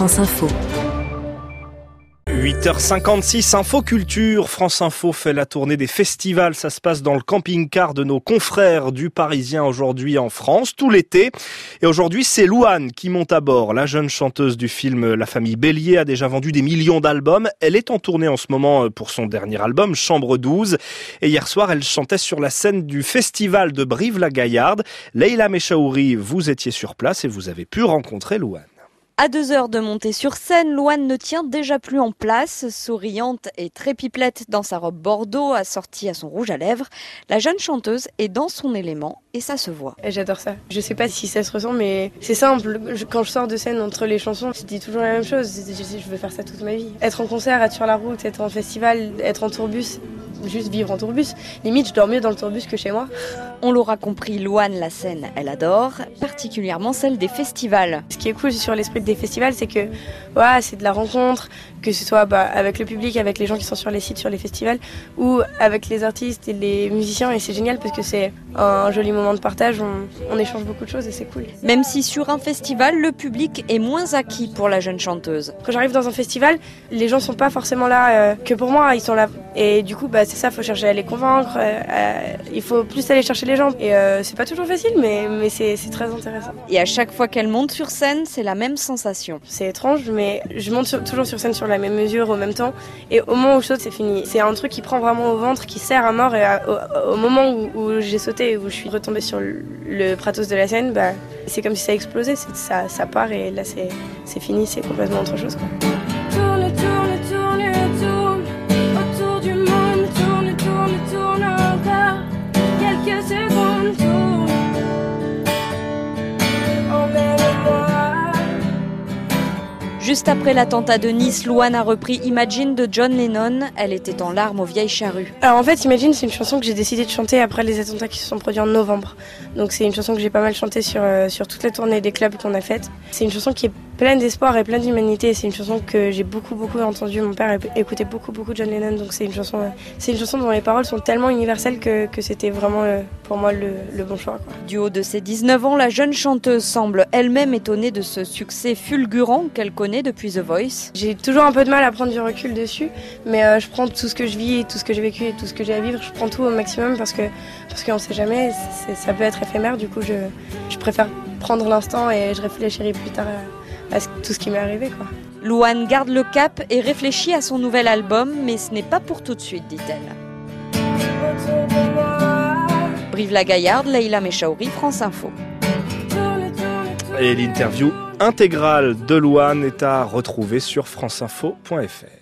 France Info. 8h56, Info Culture. France Info fait la tournée des festivals. Ça se passe dans le camping-car de nos confrères du Parisien aujourd'hui en France, tout l'été. Et aujourd'hui, c'est Louane qui monte à bord. La jeune chanteuse du film La famille Bélier a déjà vendu des millions d'albums. Elle est en tournée en ce moment pour son dernier album, Chambre 12. Et hier soir, elle chantait sur la scène du festival de Brive-la-Gaillarde. Leila Mechaouri, vous étiez sur place et vous avez pu rencontrer Louane. À deux heures de montée sur scène, Loane ne tient déjà plus en place. Souriante et très dans sa robe bordeaux, assortie à son rouge à lèvres, la jeune chanteuse est dans son élément et ça se voit. J'adore ça. Je sais pas si ça se ressent, mais c'est simple. Quand je sors de scène entre les chansons, je dis toujours la même chose. Je veux faire ça toute ma vie. Être en concert, être sur la route, être en festival, être en tourbus, juste vivre en tourbus. Limite, je dors mieux dans le tourbus que chez moi. On l'aura compris, Loane, la scène, elle adore, particulièrement celle des festivals. Ce qui est cool sur l'esprit des festivals, c'est que ouais, c'est de la rencontre, que ce soit bah, avec le public, avec les gens qui sont sur les sites, sur les festivals, ou avec les artistes et les musiciens. Et c'est génial parce que c'est un joli moment de partage, on, on échange beaucoup de choses et c'est cool. Même si sur un festival, le public est moins acquis pour la jeune chanteuse. Quand j'arrive dans un festival, les gens sont pas forcément là euh, que pour moi, ils sont là. Et du coup, bah, c'est ça, faut chercher à les convaincre, euh, euh, il faut plus aller chercher les Et euh, c'est pas toujours facile, mais, mais c'est très intéressant. Et à chaque fois qu'elle monte sur scène, c'est la même sensation. C'est étrange, mais je monte sur, toujours sur scène sur la même mesure, au même temps. Et au moment où je saute, c'est fini. C'est un truc qui prend vraiment au ventre, qui serre à mort. Et à, au, au, moment où, où j'ai sauté, où je suis retombée sur le, le pratos de la scène, bah, c'est comme si ça explosait. Ça, ça part et là, c'est fini, c'est complètement autre chose. Quoi. Juste après l'attentat de Nice, Louane a repris Imagine de John Lennon. Elle était en larmes aux vieilles charrues. Alors en fait, Imagine, c'est une chanson que j'ai décidé de chanter après les attentats qui se sont produits en novembre. Donc c'est une chanson que j'ai pas mal chantée sur, euh, sur toute la tournée des clubs qu'on a faite. C'est une chanson qui est pleine d'espoir et pleine d'humanité. C'est une chanson que j'ai beaucoup beaucoup entendue. Mon père écoutait beaucoup beaucoup John Lennon, donc c'est une chanson, euh, c'est une chanson dont les paroles sont tellement universelles que, que c'était vraiment euh, pour moi le, le bon choix. Quoi. Du haut de ses 19 ans, la jeune chanteuse semble elle-même étonnée de ce succès fulgurant qu'elle connaît depuis The Voice. J'ai toujours un peu de mal à prendre du recul dessus, mais euh, je prends tout ce que je vis, tout ce que j'ai vécu et tout ce que j'ai à vivre. Je prends tout au maximum parce que parce qu'on sait jamais, ça peut être éphémère. Du coup, je, je préfère prendre l'instant et je réfléchirai plus tard à, à tout ce qui m'est arrivé. Quoi. Louane garde le cap et réfléchit à son nouvel album, mais ce n'est pas pour tout de suite, dit-elle. Brive-la-Gaillarde, Leïla Mechaouri, France Info. Et l'interview intégrale de Louane est à retrouver sur franceinfo.fr.